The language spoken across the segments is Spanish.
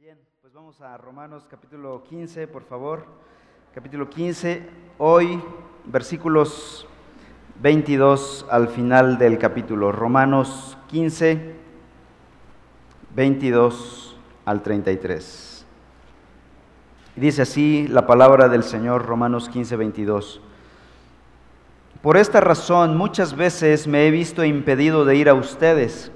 Bien, pues vamos a Romanos capítulo 15, por favor. Capítulo 15, hoy versículos 22 al final del capítulo. Romanos 15, 22 al 33. Dice así la palabra del Señor, Romanos 15, 22. Por esta razón muchas veces me he visto impedido de ir a ustedes,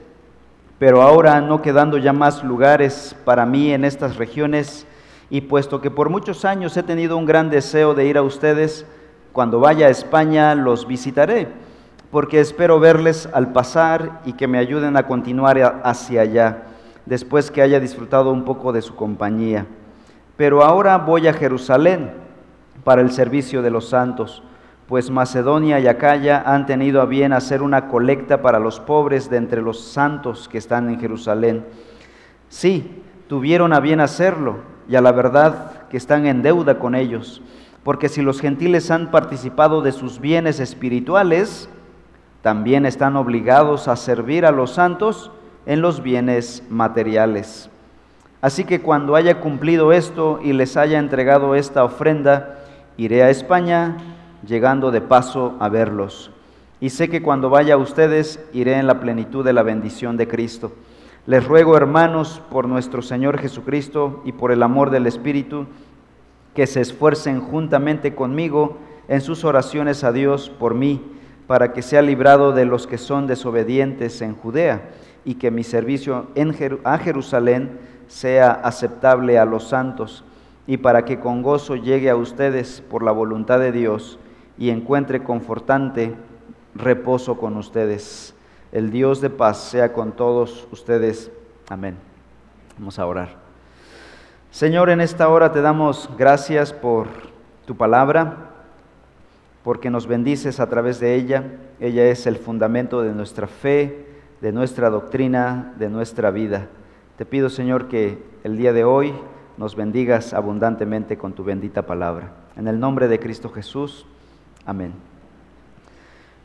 pero ahora no quedando ya más lugares para mí en estas regiones, y puesto que por muchos años he tenido un gran deseo de ir a ustedes, cuando vaya a España los visitaré, porque espero verles al pasar y que me ayuden a continuar hacia allá, después que haya disfrutado un poco de su compañía. Pero ahora voy a Jerusalén para el servicio de los santos pues Macedonia y Acaya han tenido a bien hacer una colecta para los pobres de entre los santos que están en Jerusalén. Sí, tuvieron a bien hacerlo, y a la verdad que están en deuda con ellos, porque si los gentiles han participado de sus bienes espirituales, también están obligados a servir a los santos en los bienes materiales. Así que cuando haya cumplido esto y les haya entregado esta ofrenda, iré a España llegando de paso a verlos. Y sé que cuando vaya a ustedes iré en la plenitud de la bendición de Cristo. Les ruego, hermanos, por nuestro Señor Jesucristo y por el amor del Espíritu, que se esfuercen juntamente conmigo en sus oraciones a Dios por mí, para que sea librado de los que son desobedientes en Judea, y que mi servicio en a Jerusalén sea aceptable a los santos, y para que con gozo llegue a ustedes por la voluntad de Dios y encuentre confortante reposo con ustedes. El Dios de paz sea con todos ustedes. Amén. Vamos a orar. Señor, en esta hora te damos gracias por tu palabra, porque nos bendices a través de ella. Ella es el fundamento de nuestra fe, de nuestra doctrina, de nuestra vida. Te pido, Señor, que el día de hoy nos bendigas abundantemente con tu bendita palabra. En el nombre de Cristo Jesús. Amén.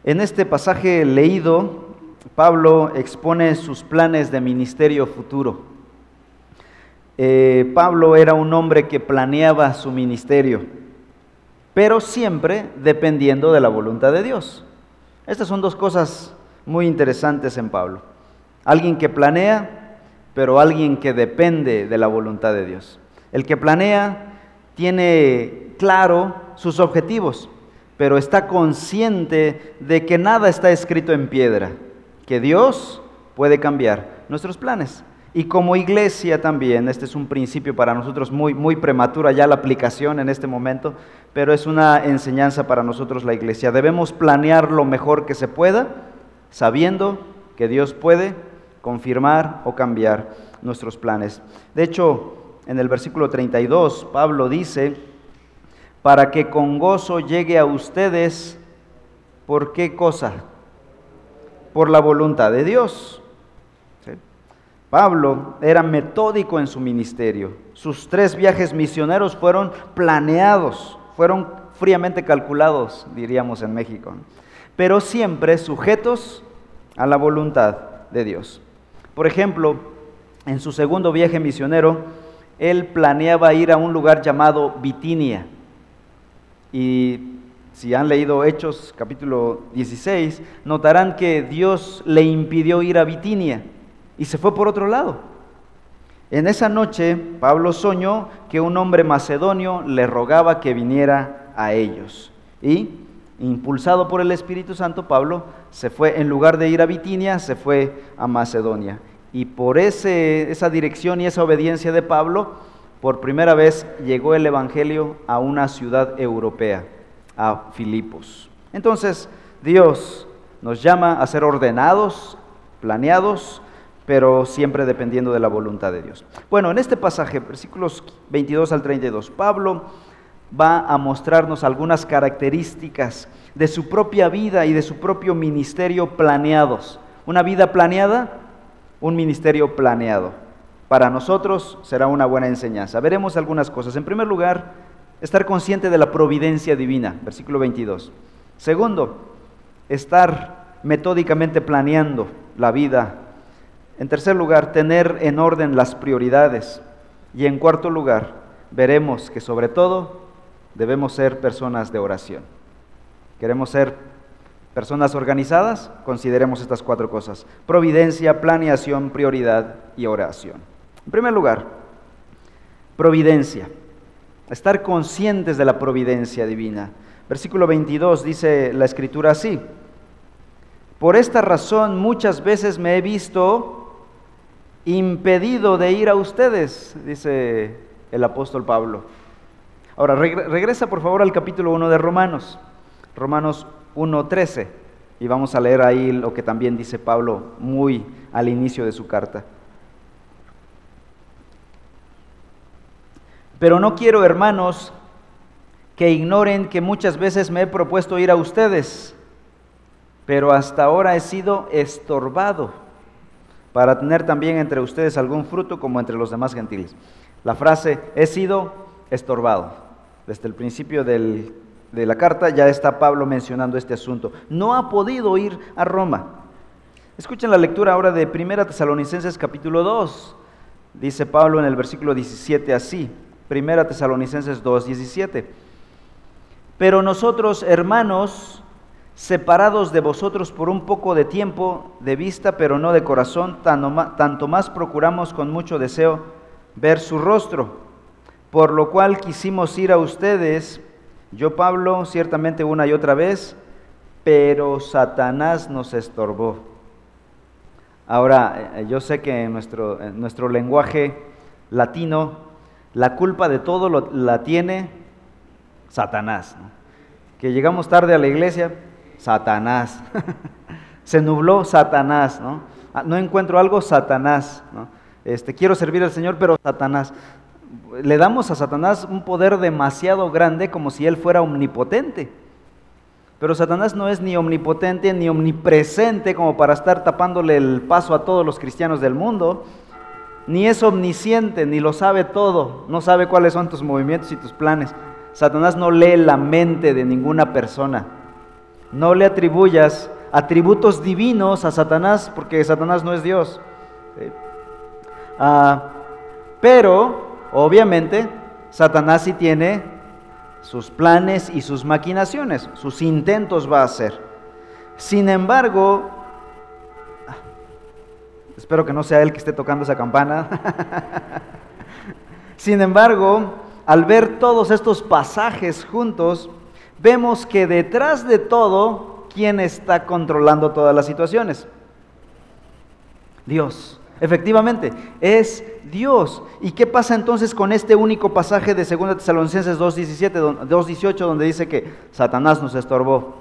En este pasaje leído, Pablo expone sus planes de ministerio futuro. Eh, Pablo era un hombre que planeaba su ministerio, pero siempre dependiendo de la voluntad de Dios. Estas son dos cosas muy interesantes en Pablo. Alguien que planea, pero alguien que depende de la voluntad de Dios. El que planea tiene claro sus objetivos pero está consciente de que nada está escrito en piedra, que Dios puede cambiar nuestros planes. Y como iglesia también, este es un principio para nosotros muy, muy prematura ya la aplicación en este momento, pero es una enseñanza para nosotros la iglesia. Debemos planear lo mejor que se pueda, sabiendo que Dios puede confirmar o cambiar nuestros planes. De hecho, en el versículo 32, Pablo dice, para que con gozo llegue a ustedes, ¿por qué cosa? Por la voluntad de Dios. Pablo era metódico en su ministerio. Sus tres viajes misioneros fueron planeados, fueron fríamente calculados, diríamos en México, pero siempre sujetos a la voluntad de Dios. Por ejemplo, en su segundo viaje misionero, él planeaba ir a un lugar llamado Bitinia y si han leído Hechos capítulo 16, notarán que Dios le impidió ir a Bitinia y se fue por otro lado. En esa noche Pablo soñó que un hombre macedonio le rogaba que viniera a ellos. Y, impulsado por el Espíritu Santo, Pablo se fue, en lugar de ir a Bitinia, se fue a Macedonia. Y por ese, esa dirección y esa obediencia de Pablo, por primera vez llegó el Evangelio a una ciudad europea, a Filipos. Entonces, Dios nos llama a ser ordenados, planeados, pero siempre dependiendo de la voluntad de Dios. Bueno, en este pasaje, versículos 22 al 32, Pablo va a mostrarnos algunas características de su propia vida y de su propio ministerio planeados. Una vida planeada, un ministerio planeado para nosotros será una buena enseñanza. Veremos algunas cosas. En primer lugar, estar consciente de la providencia divina, versículo 22. Segundo, estar metódicamente planeando la vida. En tercer lugar, tener en orden las prioridades. Y en cuarto lugar, veremos que sobre todo debemos ser personas de oración. ¿Queremos ser personas organizadas? Consideremos estas cuatro cosas. Providencia, planeación, prioridad y oración. En primer lugar, providencia. Estar conscientes de la providencia divina. Versículo 22 dice la escritura así. Por esta razón muchas veces me he visto impedido de ir a ustedes, dice el apóstol Pablo. Ahora, regresa por favor al capítulo 1 de Romanos, Romanos 1.13, y vamos a leer ahí lo que también dice Pablo muy al inicio de su carta. Pero no quiero, hermanos, que ignoren que muchas veces me he propuesto ir a ustedes, pero hasta ahora he sido estorbado para tener también entre ustedes algún fruto como entre los demás gentiles. La frase he sido estorbado. Desde el principio de la carta ya está Pablo mencionando este asunto. No ha podido ir a Roma. Escuchen la lectura ahora de 1 Tesalonicenses capítulo 2. Dice Pablo en el versículo 17 así. 1 Tesalonicenses 2, 17. Pero nosotros, hermanos, separados de vosotros por un poco de tiempo, de vista, pero no de corazón, tanto más procuramos con mucho deseo ver su rostro, por lo cual quisimos ir a ustedes, yo Pablo, ciertamente una y otra vez, pero Satanás nos estorbó. Ahora, eh, yo sé que en nuestro, nuestro lenguaje latino, la culpa de todo la tiene Satanás. Que llegamos tarde a la iglesia, Satanás. Se nubló Satanás, ¿no? Ah, encuentro algo, Satanás. Este, quiero servir al Señor, pero Satanás. Le damos a Satanás un poder demasiado grande como si él fuera omnipotente. Pero Satanás no es ni omnipotente ni omnipresente como para estar tapándole el paso a todos los cristianos del mundo. Ni es omnisciente, ni lo sabe todo. No sabe cuáles son tus movimientos y tus planes. Satanás no lee la mente de ninguna persona. No le atribuyas atributos divinos a Satanás porque Satanás no es Dios. Ah, pero, obviamente, Satanás sí tiene sus planes y sus maquinaciones, sus intentos va a hacer. Sin embargo, espero que no sea él que esté tocando esa campana. Sin embargo, al ver todos estos pasajes juntos, vemos que detrás de todo, ¿quién está controlando todas las situaciones? Dios. Efectivamente, es Dios. ¿Y qué pasa entonces con este único pasaje de 2 Tesalonicenses 2.17, 2.18, donde dice que Satanás nos estorbó?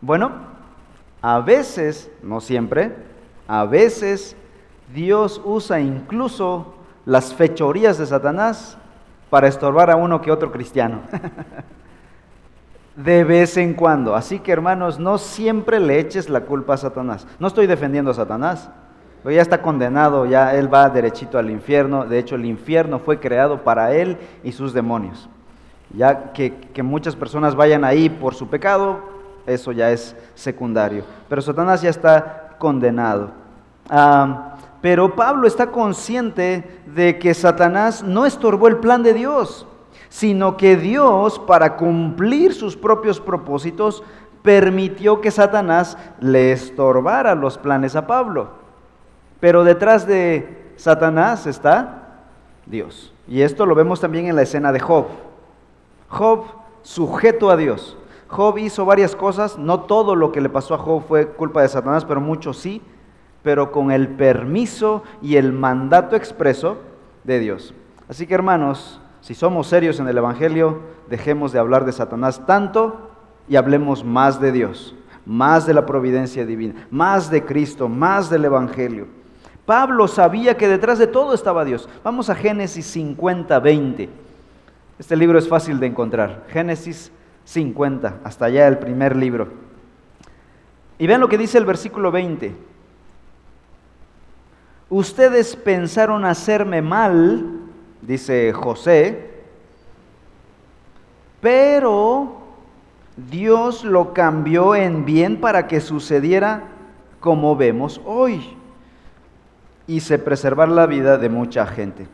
Bueno, a veces, no siempre, a veces Dios usa incluso las fechorías de Satanás para estorbar a uno que otro cristiano. de vez en cuando. Así que hermanos, no siempre le eches la culpa a Satanás. No estoy defendiendo a Satanás, ya está condenado, ya él va derechito al infierno. De hecho, el infierno fue creado para él y sus demonios. Ya que, muchas personas vayan ahí por su pecado, eso ya es secundario. Pero Satanás ya está condenado. Pero Pablo está consciente de que Satanás no estorbó el plan de Dios, sino que Dios, para cumplir sus propios propósitos, permitió que Satanás le estorbara los planes a Pablo. Pero detrás de Satanás está Dios. Y esto lo vemos también en la escena de Job. Job sujeto a Dios. Job hizo varias cosas, no todo lo que le pasó a Job fue culpa de Satanás, pero mucho sí pero con el permiso y el mandato expreso de Dios. Así que hermanos, si somos serios en el Evangelio, dejemos de hablar de Satanás tanto y hablemos más de Dios, más de la providencia divina, más de Cristo, más del Evangelio. Pablo sabía que detrás de todo estaba Dios. Vamos a Génesis 50, 20. Este libro es fácil de encontrar. Génesis 50, hasta allá el primer libro. Y vean lo que dice el versículo 20. Ustedes pensaron hacerme mal, dice José, pero Dios lo cambió en bien para que sucediera como vemos hoy. hice preservar la vida de mucha gente.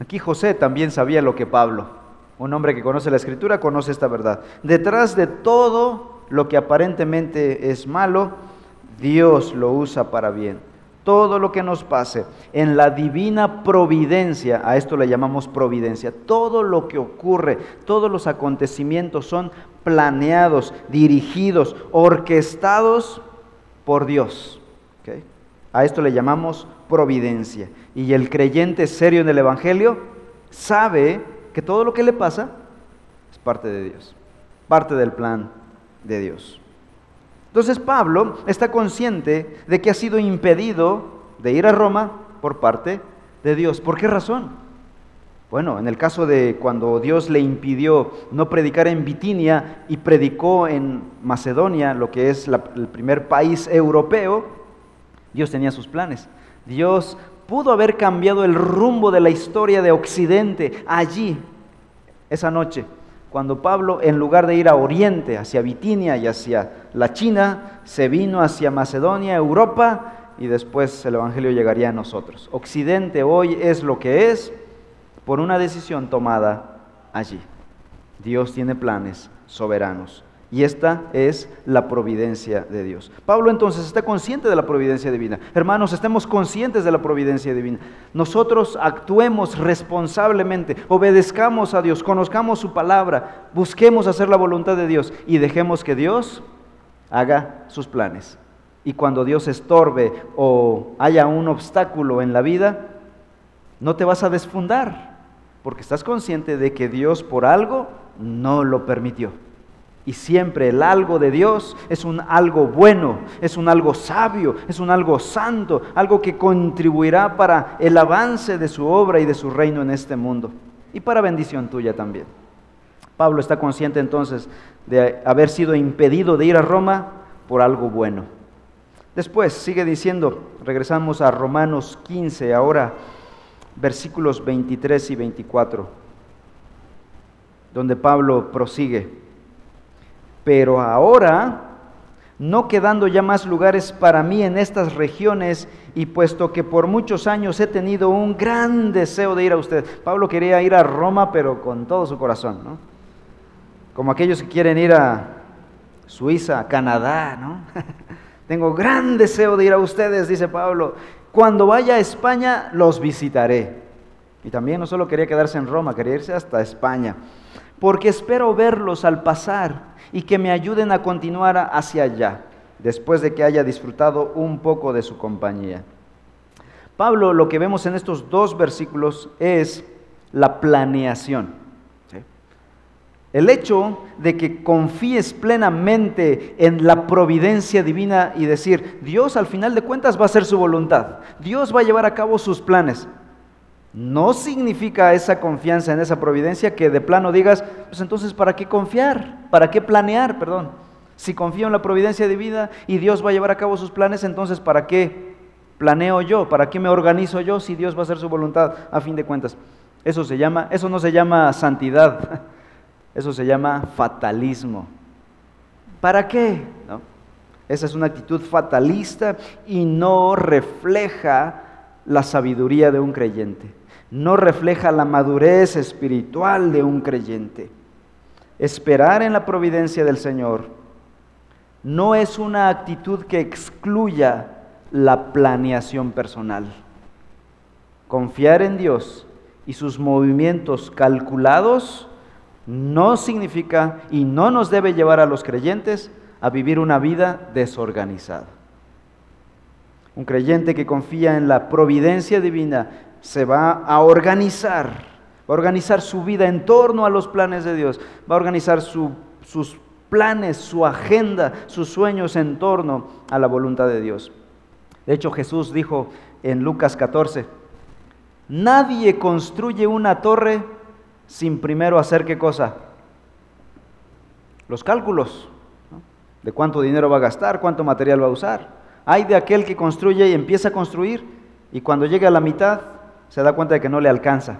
Aquí José también sabía lo que Pablo, un hombre que conoce la escritura, conoce esta verdad. Detrás de todo lo que aparentemente es malo, Dios lo usa para bien. Todo lo que nos pase en la divina providencia, a esto le llamamos providencia, todo lo que ocurre, todos los acontecimientos son planeados, dirigidos, orquestados por Dios. A esto le llamamos providencia. Y el creyente serio en el Evangelio sabe que todo lo que le pasa es parte de Dios, parte del plan de Dios. Entonces Pablo está consciente de que ha sido impedido de ir a Roma por parte de Dios. ¿Por qué razón? Bueno, en el caso de cuando Dios le impidió no predicar en Bitinia y predicó en Macedonia, lo que es el primer país europeo, Dios tenía sus planes. Dios pudo haber cambiado el rumbo de la historia de Occidente allí, esa noche, cuando Pablo, en lugar de ir a Oriente, hacia Bitinia y hacia la China, se vino hacia Macedonia, Europa, y después el Evangelio llegaría a nosotros. Occidente hoy es lo que es por una decisión tomada allí. Dios tiene planes soberanos. Y esta es la providencia de Dios. Pablo entonces está consciente de la providencia divina. Hermanos, estemos conscientes de la providencia divina. Nosotros actuemos responsablemente, obedezcamos a Dios, conozcamos su palabra, busquemos hacer la voluntad de Dios y dejemos que Dios haga sus planes. Y cuando Dios estorbe o haya un obstáculo en la vida, no te vas a desfundar, porque estás consciente de que Dios por algo no lo permitió. Y siempre el algo de Dios es un algo bueno, es un algo sabio, es un algo santo, algo que contribuirá para el avance de su obra y de su reino en este mundo y para bendición tuya también. Pablo está consciente entonces de haber sido impedido de ir a Roma por algo bueno. Después sigue diciendo, regresamos a Romanos 15 ahora, versículos 23 y 24, donde Pablo prosigue. Pero ahora, no quedando ya más lugares para mí en estas regiones, y puesto que por muchos años he tenido un gran deseo de ir a usted. Pablo quería ir a Roma, pero con todo su corazón, ¿no? Como aquellos que quieren ir a Suiza, Canadá, ¿no? Tengo gran deseo de ir a ustedes, dice Pablo. Cuando vaya a España, los visitaré. Y también no solo quería quedarse en Roma, quería irse hasta España. Porque espero verlos al pasar y que me ayuden a continuar hacia allá, después de que haya disfrutado un poco de su compañía. Pablo, lo que vemos en estos dos versículos es la planeación. El hecho de que confíes plenamente en la providencia divina y decir, Dios al final de cuentas va a hacer su voluntad, Dios va a llevar a cabo sus planes no significa esa confianza en esa providencia que de plano digas, pues entonces, ¿para qué confiar? ¿Para qué planear? Perdón. Si confío en la providencia de vida y Dios va a llevar a cabo sus planes, entonces, ¿para qué planeo yo? ¿Para qué me organizo yo si Dios va a hacer su voluntad a fin de cuentas? Eso se llama, eso no se llama santidad, eso se llama fatalismo. ¿Para qué? Esa es una actitud fatalista y no refleja la sabiduría de un creyente no refleja la madurez espiritual de un creyente. Esperar en la providencia del Señor no es una actitud que excluya la planeación personal. Confiar en Dios y sus movimientos calculados no significa y no nos debe llevar a los creyentes a vivir una vida desorganizada. Un creyente que confía en la providencia divina se va a organizar, va a organizar su vida en torno a los planes de Dios, va a organizar sus planes, su agenda, sus sueños en torno a la voluntad de Dios. De hecho, Jesús dijo en Lucas 14, nadie construye una torre sin primero hacer qué cosa? Los cálculos de cuánto dinero va a gastar, cuánto material va a usar. Hay de aquel que construye y empieza a construir y cuando llega a la mitad se da cuenta de que no le alcanza.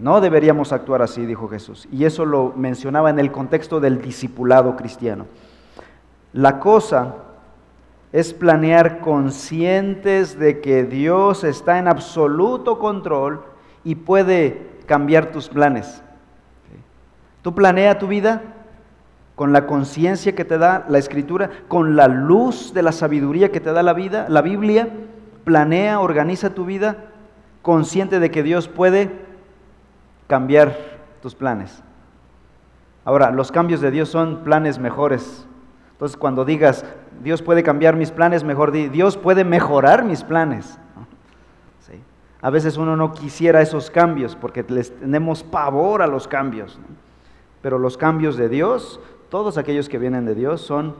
No deberíamos actuar así, dijo Jesús. Y eso lo mencionaba en el contexto del discipulado cristiano. La cosa es planear conscientes de que Dios está en absoluto control y puede cambiar tus planes. Tú planea tu vida con la conciencia que te da la escritura, con la luz de la sabiduría que te da la vida, la Biblia, planea, organiza tu vida consciente de que Dios puede cambiar tus planes. Ahora, los cambios de Dios son planes mejores. Entonces, cuando digas, Dios puede cambiar mis planes, mejor di, Dios puede mejorar mis planes. A veces uno no quisiera esos cambios porque les tenemos pavor a los cambios. Pero los cambios de Dios, todos aquellos que vienen de Dios, son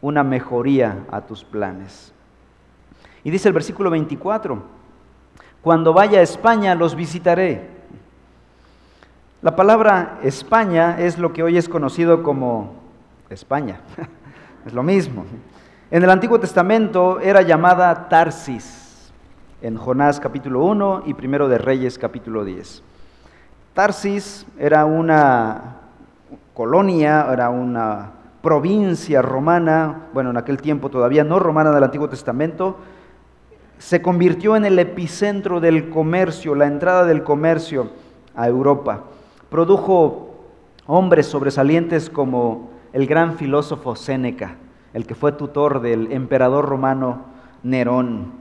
una mejoría a tus planes. Y dice el versículo 24, cuando vaya a España los visitaré. La palabra España es lo que hoy es conocido como España. es lo mismo. En el Antiguo Testamento era llamada Tarsis, en Jonás capítulo 1 y primero de Reyes capítulo 10. Tarsis era una colonia, era una provincia romana, bueno, en aquel tiempo todavía no romana del Antiguo Testamento, se convirtió en el epicentro del comercio, la entrada del comercio a Europa. Produjo hombres sobresalientes como el gran filósofo Séneca, el que fue tutor del emperador romano Nerón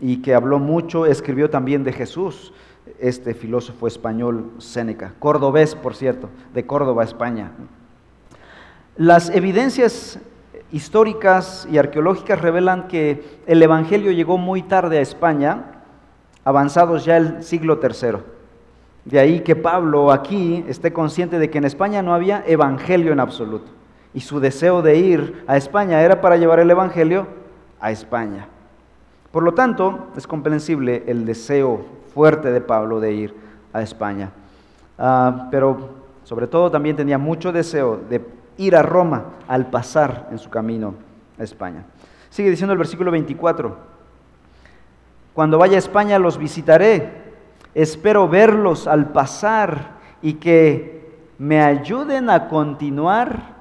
y que habló mucho, escribió también de Jesús, este filósofo español Séneca, cordobés, por cierto, de Córdoba, España. Las evidencias históricas y arqueológicas revelan que el Evangelio llegó muy tarde a España, avanzados ya el siglo III. De ahí que Pablo aquí esté consciente de que en España no había Evangelio en absoluto y su deseo de ir a España era para llevar el Evangelio a España. Por lo tanto, es comprensible el deseo fuerte de Pablo de ir a España. Ah, pero sobre todo también tenía mucho deseo de ir a Roma al pasar en su camino a España. Sigue diciendo el versículo 24, cuando vaya a España los visitaré, espero verlos al pasar y que me ayuden a continuar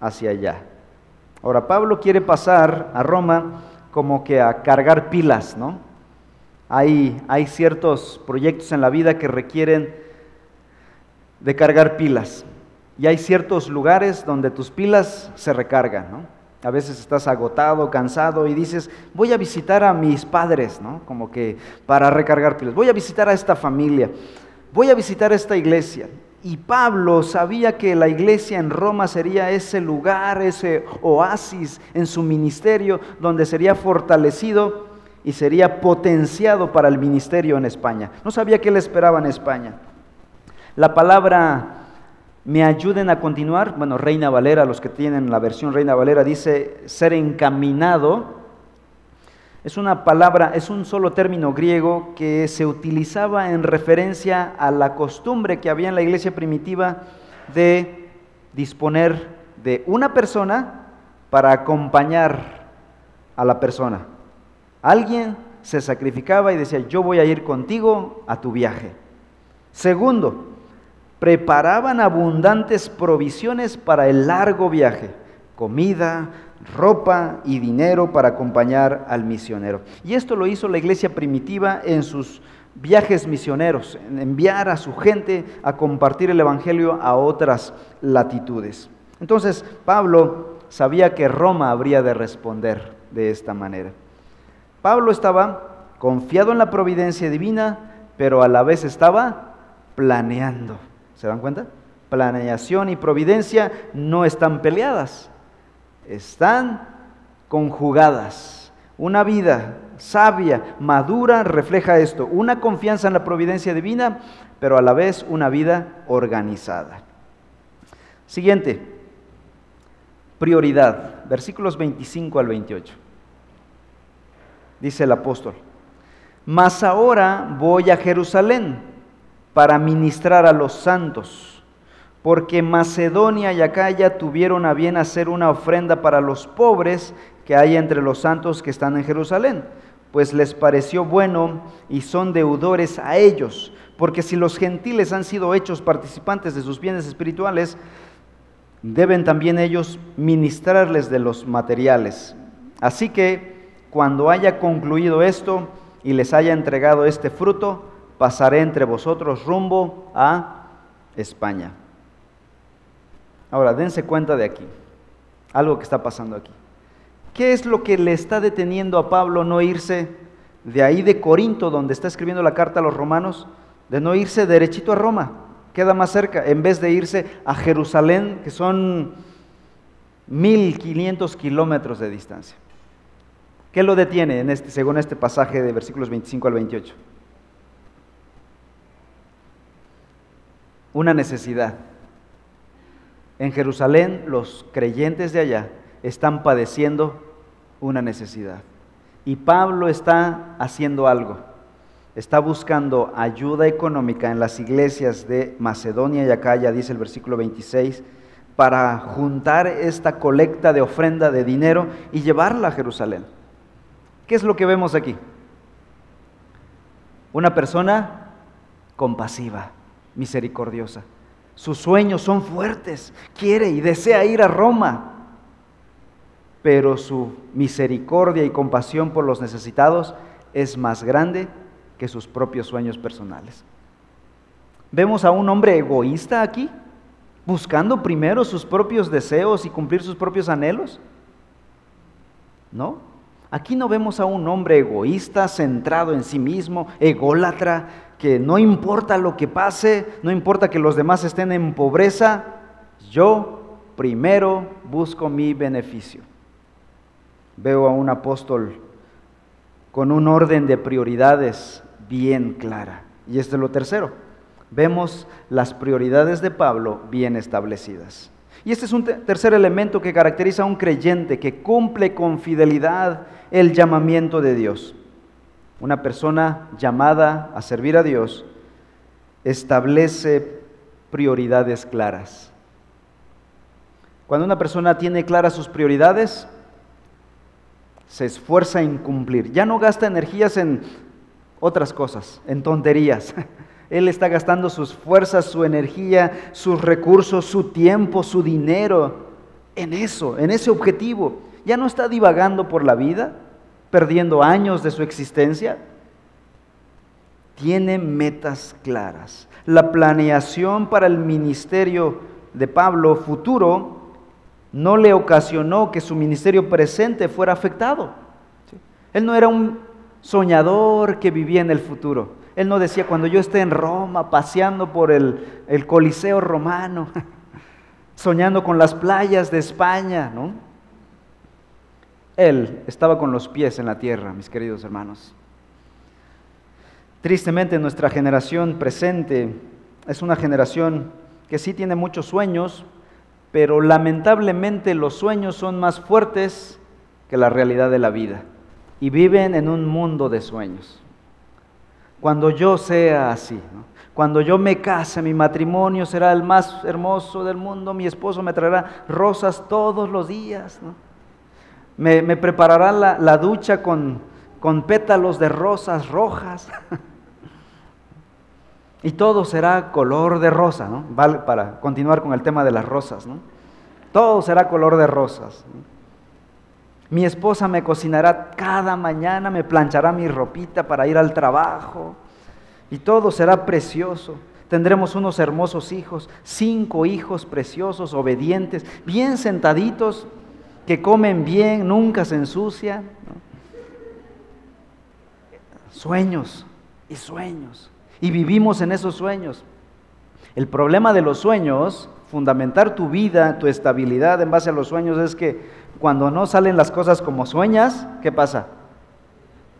hacia allá. Ahora, Pablo quiere pasar a Roma como que a cargar pilas, ¿no? Hay, hay ciertos proyectos en la vida que requieren de cargar pilas. Y hay ciertos lugares donde tus pilas se recargan, ¿no? A veces estás agotado, cansado y dices, voy a visitar a mis padres, ¿no? Como que para recargar pilas. Voy a visitar a esta familia. Voy a visitar esta iglesia. Y Pablo sabía que la iglesia en Roma sería ese lugar, ese oasis en su ministerio, donde sería fortalecido y sería potenciado para el ministerio en España. No sabía qué le esperaba en España. La palabra me ayuden a continuar, bueno, Reina Valera, los que tienen la versión Reina Valera, dice ser encaminado es una palabra, es un solo término griego que se utilizaba en referencia a la costumbre que había en la iglesia primitiva de disponer de una persona para acompañar a la persona. Alguien se sacrificaba y decía, yo voy a ir contigo a tu viaje. Segundo, preparaban abundantes provisiones para el largo viaje, comida, ropa y dinero para acompañar al misionero. Y esto lo hizo la iglesia primitiva en sus viajes misioneros, en enviar a su gente a compartir el Evangelio a otras latitudes. Entonces Pablo sabía que Roma habría de responder de esta manera. Pablo estaba confiado en la providencia divina, pero a la vez estaba planeando. ¿Se dan cuenta? Planeación y providencia no están peleadas están conjugadas. Una vida sabia, madura, refleja esto, una confianza en la providencia divina, pero a la vez una vida organizada. Siguiente, prioridad, versículos 25 al 28. Dice el apóstol, mas ahora voy a Jerusalén para ministrar a los santos porque Macedonia y Acaya tuvieron a bien hacer una ofrenda para los pobres que hay entre los santos que están en Jerusalén, pues les pareció bueno y son deudores a ellos, porque si los gentiles han sido hechos participantes de sus bienes espirituales, deben también ellos ministrarles de los materiales. Así que cuando haya concluido esto y les haya entregado este fruto, pasaré entre vosotros rumbo a España. Ahora, dense cuenta de aquí, algo que está pasando aquí. ¿Qué es lo que le está deteniendo a Pablo no irse de ahí de Corinto, donde está escribiendo la carta a los romanos, de no irse derechito a Roma? Queda más cerca, en vez de irse a Jerusalén, que son 1500 kilómetros de distancia. ¿Qué lo detiene en este, según este pasaje de versículos 25 al 28? Una necesidad. En Jerusalén los creyentes de allá están padeciendo una necesidad. Y Pablo está haciendo algo. Está buscando ayuda económica en las iglesias de Macedonia y Acaya, dice el versículo 26, para juntar esta colecta de ofrenda de dinero y llevarla a Jerusalén. ¿Qué es lo que vemos aquí? Una persona compasiva, misericordiosa. Sus sueños son fuertes, quiere y desea ir a Roma, pero su misericordia y compasión por los necesitados es más grande que sus propios sueños personales. Vemos a un hombre egoísta aquí, buscando primero sus propios deseos y cumplir sus propios anhelos. ¿No? Aquí no vemos a un hombre egoísta, centrado en sí mismo, ególatra, que no importa lo que pase, no importa que los demás estén en pobreza, yo primero busco mi beneficio veo a un apóstol con un orden de prioridades bien clara. Y este es lo tercero. Vemos las prioridades de Pablo bien establecidas. Y este es un tercer elemento que caracteriza a un creyente que cumple con fidelidad el llamamiento de Dios. Una persona llamada a servir a Dios establece prioridades claras. Cuando una persona tiene claras sus prioridades, se esfuerza en cumplir. Ya no gasta energías en otras cosas, en tonterías. Él está gastando sus fuerzas, su energía, sus recursos, su tiempo, su dinero en eso, en ese objetivo. Ya no está divagando por la vida, perdiendo años de su existencia. Tiene metas claras. La planeación para el ministerio de Pablo futuro no le ocasionó que su ministerio presente fuera afectado. Él no era un soñador que vivía en el futuro. Él no decía, cuando yo esté en Roma, paseando por el, el Coliseo romano, soñando con las playas de España, ¿no? Él estaba con los pies en la tierra, mis queridos hermanos. Tristemente nuestra generación presente es una generación que sí tiene muchos sueños, pero lamentablemente los sueños son más fuertes que la realidad de la vida y viven en un mundo de sueños. Cuando yo sea así, cuando yo me case, mi matrimonio será el más hermoso del mundo, mi esposo me traerá rosas todos los días, me, preparará la, ducha con, con pétalos de rosas rojas. Y todo será color de rosa, ¿no? Vale, para continuar con el tema de las rosas, ¿no? Todo será color de rosas. Mi esposa me cocinará cada mañana, me planchará mi ropita para ir al trabajo y todo será precioso. Tendremos unos hermosos hijos, cinco hijos preciosos, obedientes, bien sentaditos, que comen bien, nunca se ensucian. Sueños y sueños y vivimos en esos sueños. El problema de los sueños, fundamentar tu vida, tu estabilidad en base a los sueños, es que cuando no salen las cosas como sueñas, ¿qué pasa?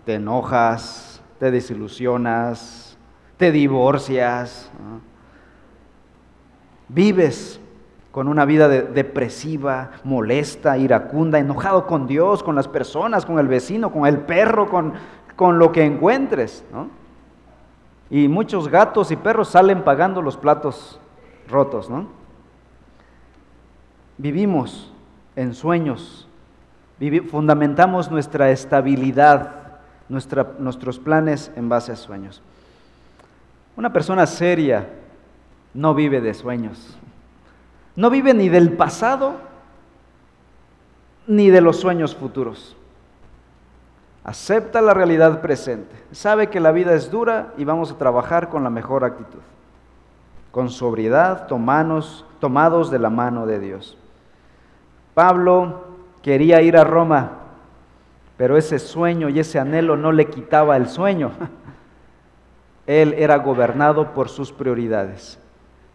Te enojas, te desilusionas, te divorcias, vives con una vida depresiva, molesta, iracunda, enojado con Dios, con las personas, con el vecino, con el perro, con, con lo que encuentres. ¿no? Y muchos gatos y perros salen pagando los platos rotos, ¿no? Vivimos en sueños, fundamentamos nuestra estabilidad, nuestros planes en base a sueños. Una persona seria no vive de sueños, no vive ni del pasado ni de los sueños futuros. Acepta la realidad presente. Sabe que la vida es dura y vamos a trabajar con la mejor actitud. Con sobriedad, tomanos, tomados de la mano de Dios. Pablo quería ir a Roma, pero ese sueño y ese anhelo no le quitaba el sueño. Él era gobernado por sus prioridades.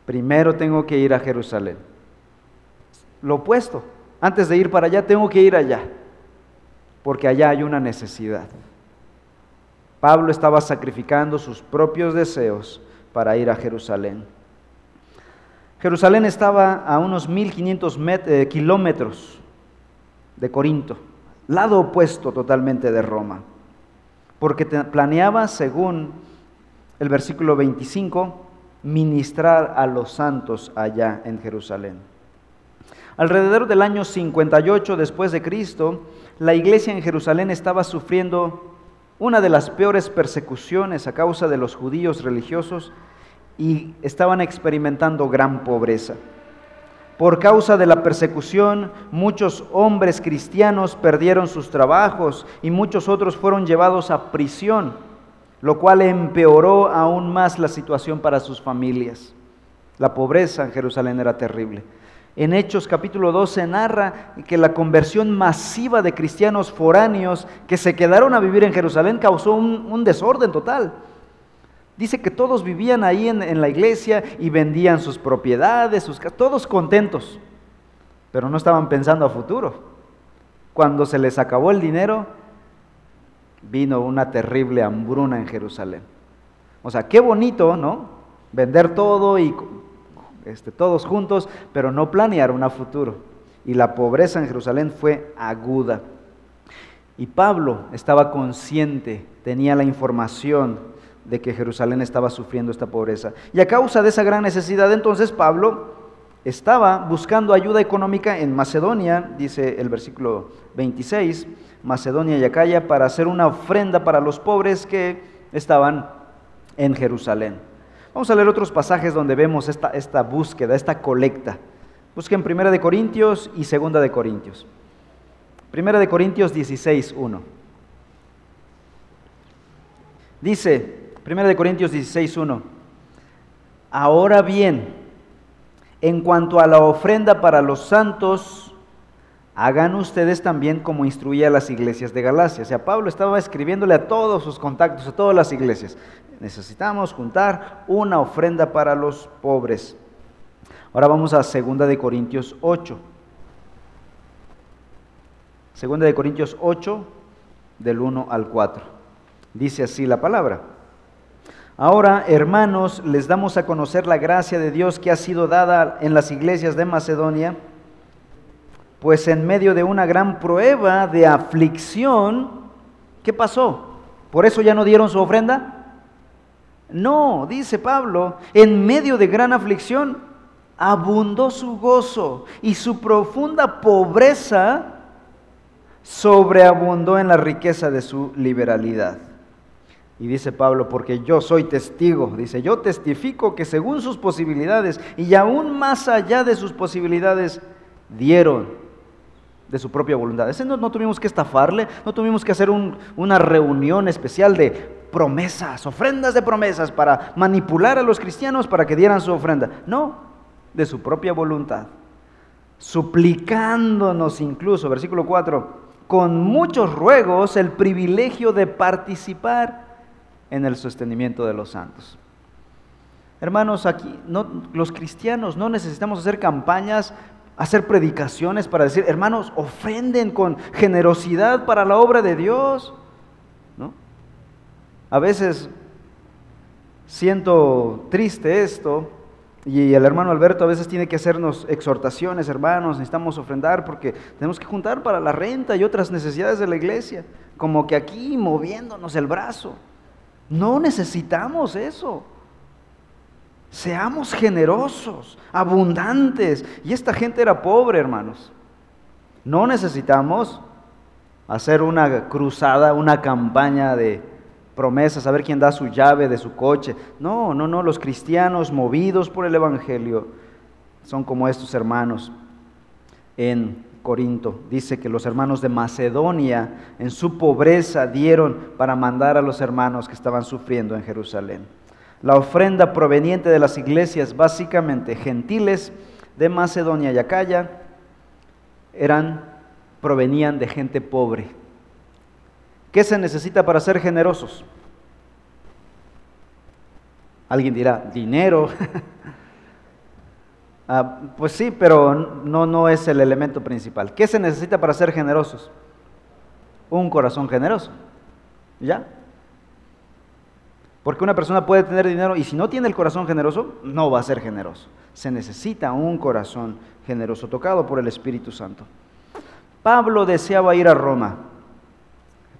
Primero tengo que ir a Jerusalén. Lo opuesto, antes de ir para allá tengo que ir allá, porque allá hay una necesidad. Pablo estaba sacrificando sus propios deseos para ir a Jerusalén. Jerusalén estaba a unos 1500 eh, kilómetros de Corinto, lado opuesto totalmente de Roma, porque planeaba, según el versículo 25, ministrar a los santos allá en Jerusalén. Alrededor del año 58 después de Cristo, la iglesia en Jerusalén estaba sufriendo una de las peores persecuciones a causa de los judíos religiosos y estaban experimentando gran pobreza. Por causa de la persecución, muchos hombres cristianos perdieron sus trabajos y muchos otros fueron llevados a prisión, lo cual empeoró aún más la situación para sus familias. La pobreza en Jerusalén era terrible. En Hechos capítulo 12 narra que la conversión masiva de cristianos foráneos que se quedaron a vivir en Jerusalén causó un, desorden total. Dice que todos vivían ahí en, la iglesia y vendían sus propiedades, sus, todos contentos, pero no estaban pensando a futuro. Cuando se les acabó el dinero, vino una terrible hambruna en Jerusalén. O sea, qué bonito, ¿no? Vender todo y este, todos juntos, pero no planear un futuro. Y la pobreza en Jerusalén fue aguda. Y Pablo estaba consciente, tenía la información de que Jerusalén estaba sufriendo esta pobreza. Y a causa de esa gran necesidad, entonces Pablo estaba buscando ayuda económica en Macedonia, dice el versículo 26, Macedonia y Acaya, para hacer una ofrenda para los pobres que estaban en Jerusalén. Vamos a leer otros pasajes donde vemos esta, esta búsqueda, esta colecta. Busquen Primera de Corintios y Segunda de Corintios. Primera de Corintios 16, 1. Dice, 1 Corintios 16, 1. Ahora bien, en cuanto a la ofrenda para los santos, hagan ustedes también como instruía a las iglesias de Galacia. O sea, Pablo estaba escribiéndole a todos sus contactos, a todas las iglesias. Necesitamos juntar una ofrenda para los pobres. Ahora vamos a 2 de Corintios 8. 2 de Corintios 8, del 1 al 4. Dice así la palabra. Ahora, hermanos, les damos a conocer la gracia de Dios que ha sido dada en las iglesias de Macedonia, pues en medio de una gran prueba de aflicción, ¿qué pasó? ¿Por eso ya no dieron su ofrenda? No, dice Pablo, en medio de gran aflicción abundó su gozo y su profunda pobreza sobreabundó en la riqueza de su liberalidad. Y dice Pablo, porque yo soy testigo, dice, yo testifico que según sus posibilidades y aún más allá de sus posibilidades, dieron de su propia voluntad. Ese no, tuvimos que estafarle, no tuvimos que hacer una reunión especial de promesas, ofrendas de promesas para manipular a los cristianos para que dieran su ofrenda. No, de su propia voluntad. Suplicándonos incluso, versículo 4, con muchos ruegos el privilegio de participar en el sostenimiento de los santos. Hermanos, aquí los cristianos no necesitamos hacer campañas, hacer predicaciones para decir, hermanos, ofrenden con generosidad para la obra de Dios. ¿No? A veces siento triste esto y el hermano Alberto a veces tiene que hacernos exhortaciones, hermanos, necesitamos ofrendar porque tenemos que juntar para la renta y otras necesidades de la iglesia, como que aquí moviéndonos el brazo. No necesitamos eso. Seamos generosos, abundantes. Y esta gente era pobre, hermanos. No necesitamos hacer una cruzada, una campaña de promesas, a ver quién da su llave de su coche. No, no, no, los cristianos movidos por el Evangelio son como estos hermanos en Corinto. Dice que los hermanos de Macedonia en su pobreza dieron para mandar a los hermanos que estaban sufriendo en Jerusalén. La ofrenda proveniente de las iglesias, básicamente gentiles de Macedonia y Acaya, eran, provenían de gente pobre. ¿Qué se necesita para ser generosos? Alguien dirá, dinero. Ah, pues sí, pero no, no es el elemento principal. ¿Qué se necesita para ser generosos? Un corazón generoso. ¿Ya? Porque una persona puede tener dinero y si no tiene el corazón generoso, no va a ser generoso. Se necesita un corazón generoso, tocado por el Espíritu Santo. Pablo deseaba ir a Roma,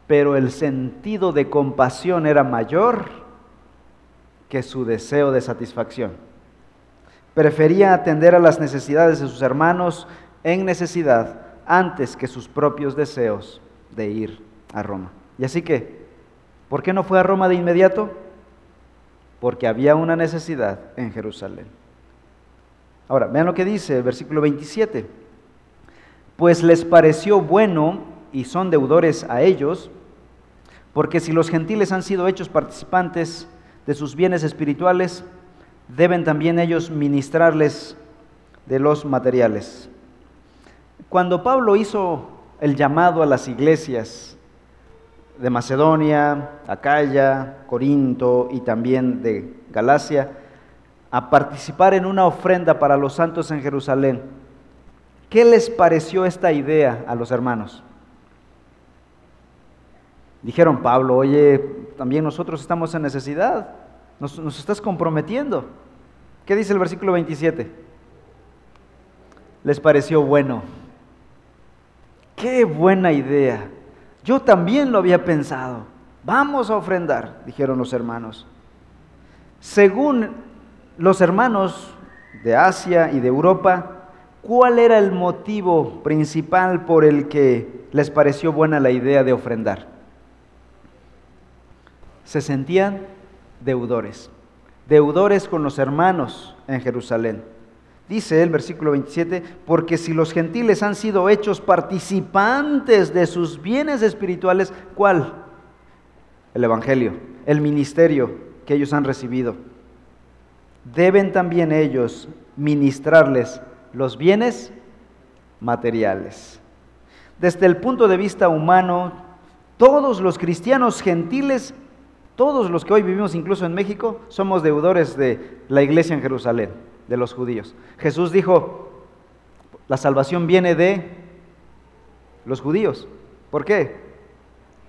pero el sentido de compasión era mayor que su deseo de satisfacción. Prefería atender a las necesidades de sus hermanos en necesidad antes que sus propios deseos de ir a Roma. Y así que, ¿por qué no fue a Roma de inmediato? Porque había una necesidad en Jerusalén. Ahora, vean lo que dice el versículo 27. Pues les pareció bueno y son deudores a ellos, porque si los gentiles han sido hechos participantes de sus bienes espirituales, deben también ellos ministrarles de los materiales. Cuando Pablo hizo el llamado a las iglesias de Macedonia, Acaya, Corinto y también de Galacia, a participar en una ofrenda para los santos en Jerusalén. ¿Qué les pareció esta idea a los hermanos? Dijeron, Pablo, oye, también nosotros estamos en necesidad, nos, nos estás comprometiendo. ¿Qué dice el versículo 27? Les pareció bueno. Qué buena idea. Yo también lo había pensado. Vamos a ofrendar, dijeron los hermanos. Según los hermanos de Asia y de Europa, ¿cuál era el motivo principal por el que les pareció buena la idea de ofrendar? Se sentían deudores, deudores con los hermanos en Jerusalén. Dice el versículo 27, porque si los gentiles han sido hechos participantes de sus bienes espirituales, ¿cuál? El Evangelio, el ministerio que ellos han recibido. Deben también ellos ministrarles los bienes materiales. Desde el punto de vista humano, todos los cristianos gentiles, todos los que hoy vivimos incluso en México, somos deudores de la iglesia en Jerusalén de los judíos. Jesús dijo, la salvación viene de los judíos. ¿Por qué?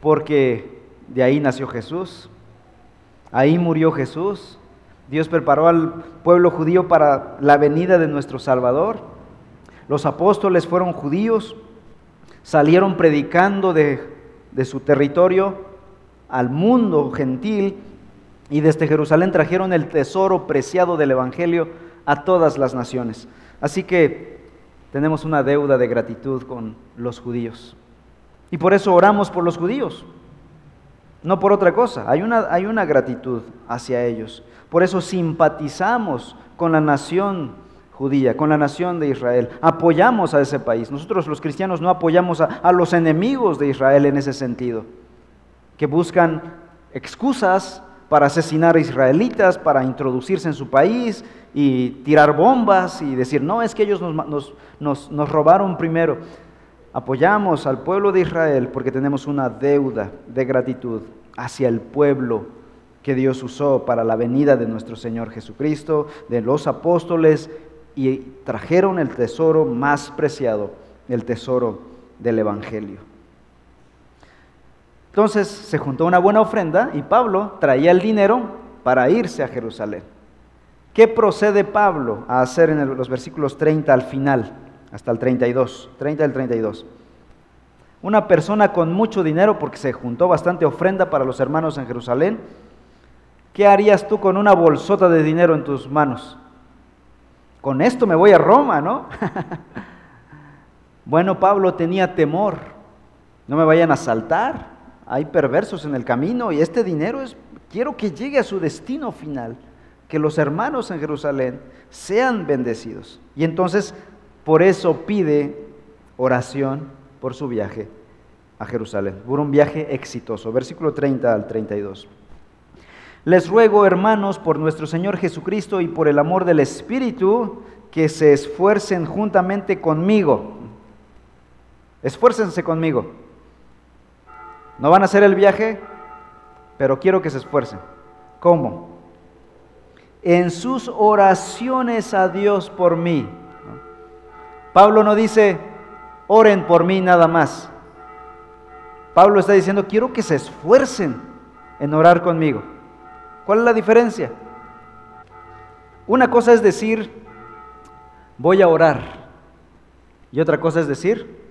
Porque de ahí nació Jesús, ahí murió Jesús. Dios preparó al pueblo judío para la venida de nuestro Salvador. Los apóstoles fueron judíos, salieron predicando de, de su territorio al mundo gentil y desde Jerusalén trajeron el tesoro preciado del Evangelio a todas las naciones. Así que tenemos una deuda de gratitud con los judíos. Y por eso oramos por los judíos, no por otra cosa. Hay una, hay una gratitud hacia ellos. Por eso simpatizamos con la nación judía, con la nación de Israel. Apoyamos a ese país. Nosotros los cristianos no apoyamos a, a los enemigos de Israel en ese sentido, que buscan excusas para asesinar a israelitas, para introducirse en su país y tirar bombas y decir, no, es que ellos nos, nos, robaron primero. Apoyamos al pueblo de Israel porque tenemos una deuda de gratitud hacia el pueblo que Dios usó para la venida de nuestro Señor Jesucristo, de los apóstoles, y trajeron el tesoro más preciado, el tesoro del Evangelio. Entonces se juntó una buena ofrenda y Pablo traía el dinero para irse a Jerusalén. ¿Qué procede Pablo a hacer en los versículos 30 al final, hasta el 32, 30 al 32? Una persona con mucho dinero, porque se juntó bastante ofrenda para los hermanos en Jerusalén, ¿qué harías tú con una bolsota de dinero en tus manos? Con esto me voy a Roma, ¿no? bueno, Pablo tenía temor, no me vayan a asaltar, hay perversos en el camino y este dinero es, quiero que llegue a su destino final que los hermanos en Jerusalén sean bendecidos. Y entonces por eso pide oración por su viaje a Jerusalén. Por un viaje exitoso. Versículo 30 al 32. Les ruego, hermanos, por nuestro Señor Jesucristo y por el amor del Espíritu, que se esfuercen juntamente conmigo. Esfuércense conmigo. No van a hacer el viaje, pero quiero que se esfuercen. ¿Cómo? En sus oraciones a Dios por mí. Pablo no dice, oren por mí nada más. Pablo está diciendo, quiero que se esfuercen en orar conmigo. ¿Cuál es la diferencia? Una cosa es decir, voy a orar. Y otra cosa es decir,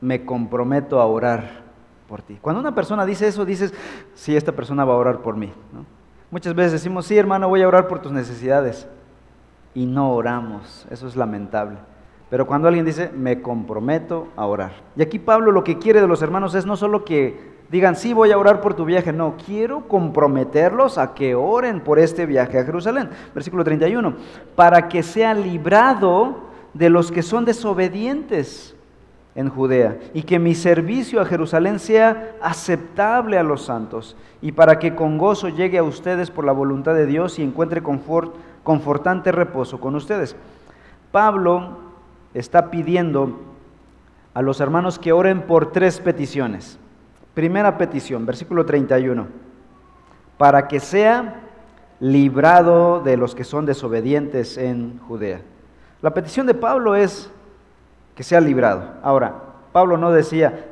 me comprometo a orar por ti. Cuando una persona dice eso, dices, sí, esta persona va a orar por mí. Muchas veces decimos, sí, hermano, voy a orar por tus necesidades. Y no oramos. Eso es lamentable. Pero cuando alguien dice, me comprometo a orar. Y aquí Pablo lo que quiere de los hermanos es no solo que digan, sí, voy a orar por tu viaje. No, quiero comprometerlos a que oren por este viaje a Jerusalén. Versículo 31. Para que sea librado de los que son desobedientes en Judea y que mi servicio a Jerusalén sea aceptable a los santos y para que con gozo llegue a ustedes por la voluntad de Dios y encuentre confort, confortante reposo con ustedes. Pablo está pidiendo a los hermanos que oren por tres peticiones. Primera petición, versículo 31, para que sea librado de los que son desobedientes en Judea. La petición de Pablo es que sea librado. Ahora, Pablo no decía,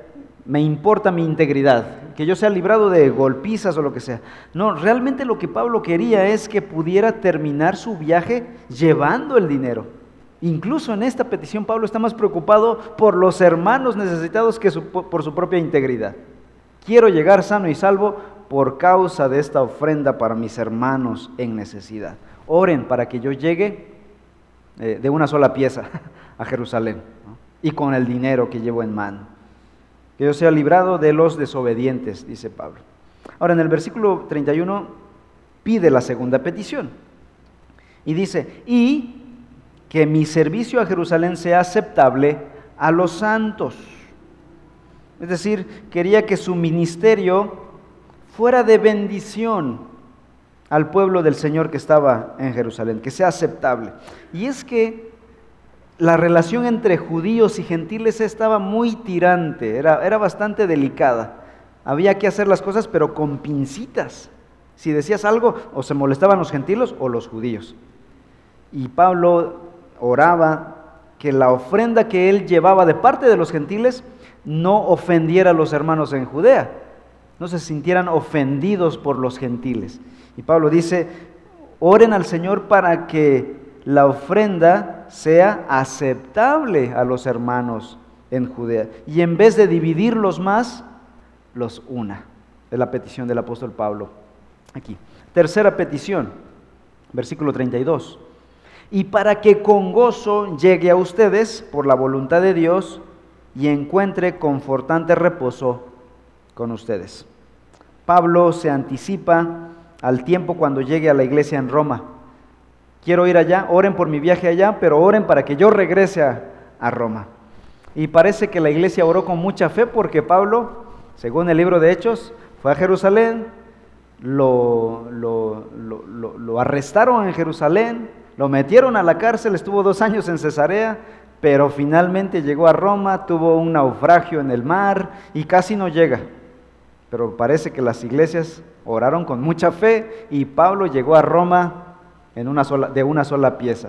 me importa mi integridad, que yo sea librado de golpizas o lo que sea. No, realmente lo que Pablo quería es que pudiera terminar su viaje llevando el dinero. Incluso en esta petición Pablo está más preocupado por los hermanos necesitados que por su propia integridad. Quiero llegar sano y salvo por causa de esta ofrenda para mis hermanos en necesidad. Oren para que yo llegue eh, de una sola pieza a Jerusalén y con el dinero que llevo en mano. Que yo sea librado de los desobedientes, dice Pablo. Ahora en el versículo 31 pide la segunda petición y dice, y que mi servicio a Jerusalén sea aceptable a los santos. Es decir, quería que su ministerio fuera de bendición al pueblo del Señor que estaba en Jerusalén, que sea aceptable. Y es que la relación entre judíos y gentiles estaba muy tirante, era, era bastante delicada. Había que hacer las cosas pero con pincitas. Si decías algo, o se molestaban los gentiles o los judíos. Y Pablo oraba que la ofrenda que él llevaba de parte de los gentiles no ofendiera a los hermanos en Judea, no se sintieran ofendidos por los gentiles. Y Pablo dice, oren al Señor para que la ofrenda sea aceptable a los hermanos en Judea. Y en vez de dividirlos más, los una. Es la petición del apóstol Pablo aquí. Tercera petición, versículo 32 y para que con gozo llegue a ustedes por la voluntad de Dios y encuentre confortante reposo con ustedes. Pablo se anticipa al tiempo cuando llegue a la iglesia en Roma. Quiero ir allá, oren por mi viaje allá, pero oren para que yo regrese a, Roma. Y parece que la iglesia oró con mucha fe porque Pablo, según el libro de Hechos, fue a Jerusalén, lo, lo, lo arrestaron en Jerusalén, lo metieron a la cárcel, estuvo dos años en Cesarea, pero finalmente llegó a Roma, tuvo un naufragio en el mar y casi no llega. Pero parece que las iglesias oraron con mucha fe y Pablo llegó a Roma en una sola, de una sola pieza,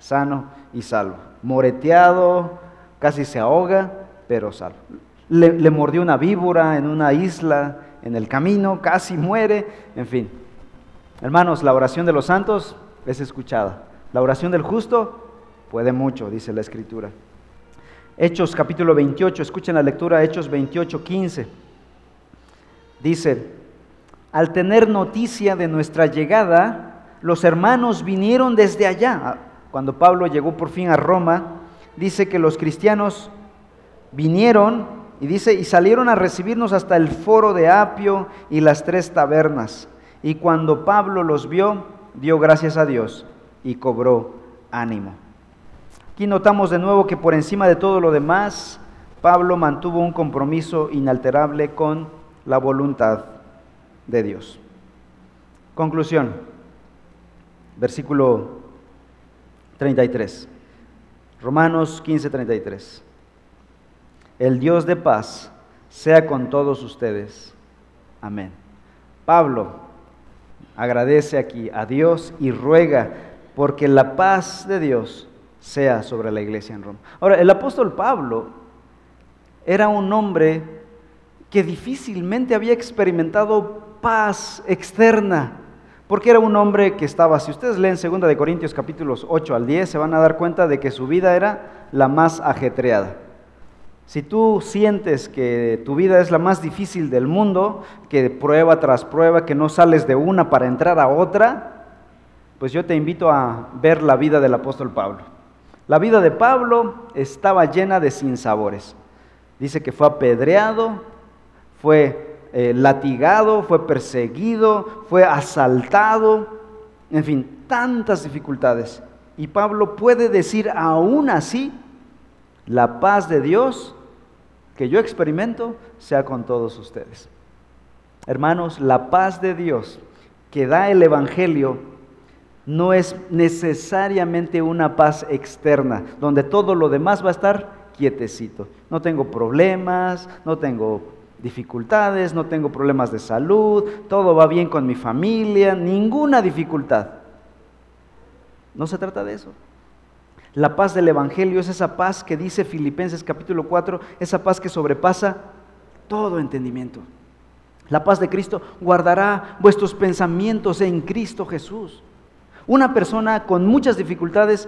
sano y salvo. Moreteado, casi se ahoga, pero salvo. Le, le mordió una víbora en una isla, en el camino, casi muere, en fin. Hermanos, la oración de los santos es escuchada. La oración del justo puede mucho, dice la Escritura. Hechos capítulo 28, escuchen la lectura, Hechos 28, 15. Dice, al tener noticia de nuestra llegada, los hermanos vinieron desde allá. Ah, cuando Pablo llegó por fin a Roma, dice que los cristianos vinieron y dice, y salieron a recibirnos hasta el foro de Apio y las tres tabernas. Y cuando Pablo los vio, dio gracias a Dios y cobró ánimo. Aquí notamos de nuevo que por encima de todo lo demás, Pablo mantuvo un compromiso inalterable con la voluntad de Dios. Conclusión, versículo 33. Romanos 15, 33. El Dios de paz sea con todos ustedes. Amén. Pablo agradece aquí a Dios y ruega porque la paz de Dios sea sobre la iglesia en Roma. Ahora, el apóstol Pablo era un hombre que difícilmente había experimentado paz externa porque era un hombre que estaba, si ustedes leen 2 de Corintios capítulos 8 al 10, se van a dar cuenta de que su vida era la más ajetreada. Si tú sientes que tu vida es la más difícil del mundo, que prueba tras prueba, que no sales de una para entrar a otra, pues yo te invito a ver la vida del apóstol Pablo. La vida de Pablo estaba llena de sinsabores. Dice que fue apedreado, fue eh, latigado, fue perseguido, fue asaltado, en fin, tantas dificultades. Y Pablo puede decir aún así, la paz de Dios que yo experimento sea con todos ustedes. Hermanos, la paz de Dios que da el Evangelio no es necesariamente una paz externa, donde todo lo demás va a estar quietecito. No tengo problemas, no tengo dificultades, no tengo problemas de salud, todo va bien con mi familia, ninguna dificultad. No se trata de eso. La paz del Evangelio es esa paz que dice Filipenses capítulo 4, esa paz que sobrepasa todo entendimiento. La paz de Cristo guardará vuestros pensamientos en Cristo Jesús. Una persona con muchas dificultades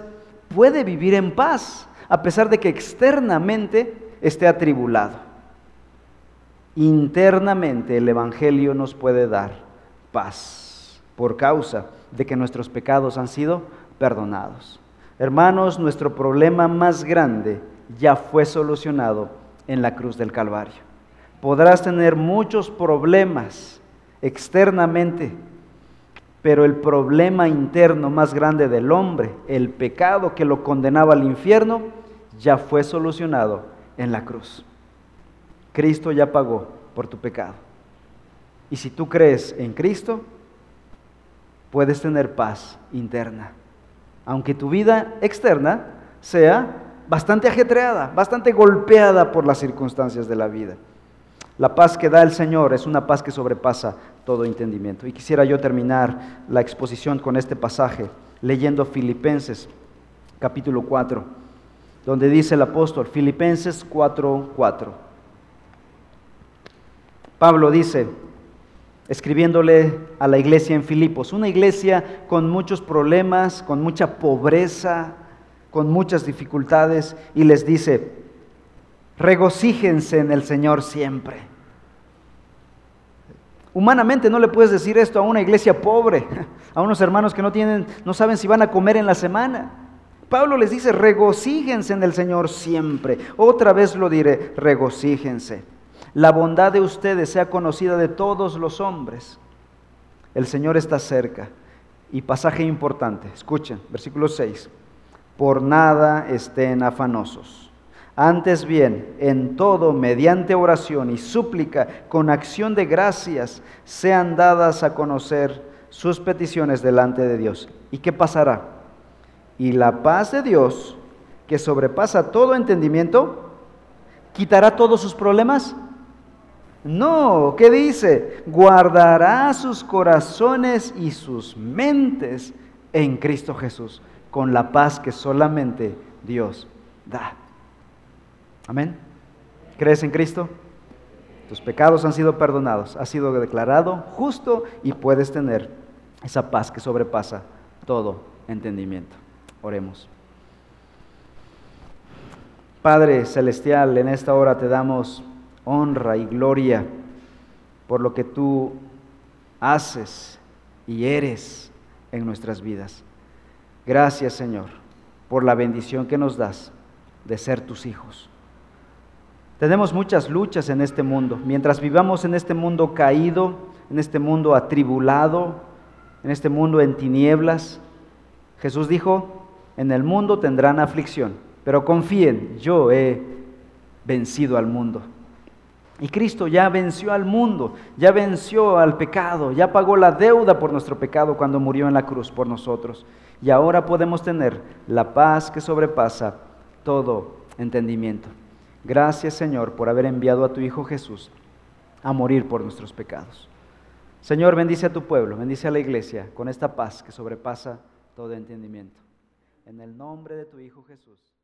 puede vivir en paz, a pesar de que externamente esté atribulado internamente el Evangelio nos puede dar paz por causa de que nuestros pecados han sido perdonados. Hermanos, nuestro problema más grande ya fue solucionado en la cruz del Calvario. Podrás tener muchos problemas externamente, pero el problema interno más grande del hombre, el pecado que lo condenaba al infierno, ya fue solucionado en la cruz. Cristo ya pagó por tu pecado. Y si tú crees en Cristo, puedes tener paz interna. Aunque tu vida externa sea bastante ajetreada, bastante golpeada por las circunstancias de la vida. La paz que da el Señor es una paz que sobrepasa todo entendimiento. Y quisiera yo terminar la exposición con este pasaje leyendo Filipenses capítulo 4, donde dice el apóstol, Filipenses 4, 4. Pablo dice, escribiéndole a la iglesia en Filipos, una iglesia con muchos problemas, con mucha pobreza, con muchas dificultades, y les dice, regocíjense en el Señor siempre. Humanamente no le puedes decir esto a una iglesia pobre, a unos hermanos que no tienen, no saben si van a comer en la semana. Pablo les dice, regocíjense en el Señor siempre. Otra vez lo diré, regocíjense la bondad de ustedes sea conocida de todos los hombres. El Señor está cerca. Y pasaje importante, escuchen, versículo 6. Por nada estén afanosos. Antes bien, en todo, mediante oración y súplica, con acción de gracias, sean dadas a conocer sus peticiones delante de Dios. ¿Y qué pasará? Y la paz de Dios, que sobrepasa todo entendimiento, quitará todos sus problemas no, ¿qué dice? Guardará sus corazones y sus mentes en Cristo Jesús, con la paz que solamente Dios da. Amén. ¿Crees en Cristo? Tus pecados han sido perdonados, has sido declarado justo y puedes tener esa paz que sobrepasa todo entendimiento. Oremos. Padre Celestial, en esta hora te damos honra y gloria por lo que tú haces y eres en nuestras vidas. Gracias Señor por la bendición que nos das de ser tus hijos. Tenemos muchas luchas en este mundo. Mientras vivamos en este mundo caído, en este mundo atribulado, en este mundo en tinieblas, Jesús dijo, en el mundo tendrán aflicción, pero confíen, yo he vencido al mundo. Y Cristo ya venció al mundo, ya venció al pecado, ya pagó la deuda por nuestro pecado cuando murió en la cruz por nosotros. Y ahora podemos tener la paz que sobrepasa todo entendimiento. Gracias Señor por haber enviado a tu Hijo Jesús a morir por nuestros pecados. Señor, bendice a tu pueblo, bendice a la iglesia con esta paz que sobrepasa todo entendimiento. En el nombre de tu Hijo Jesús.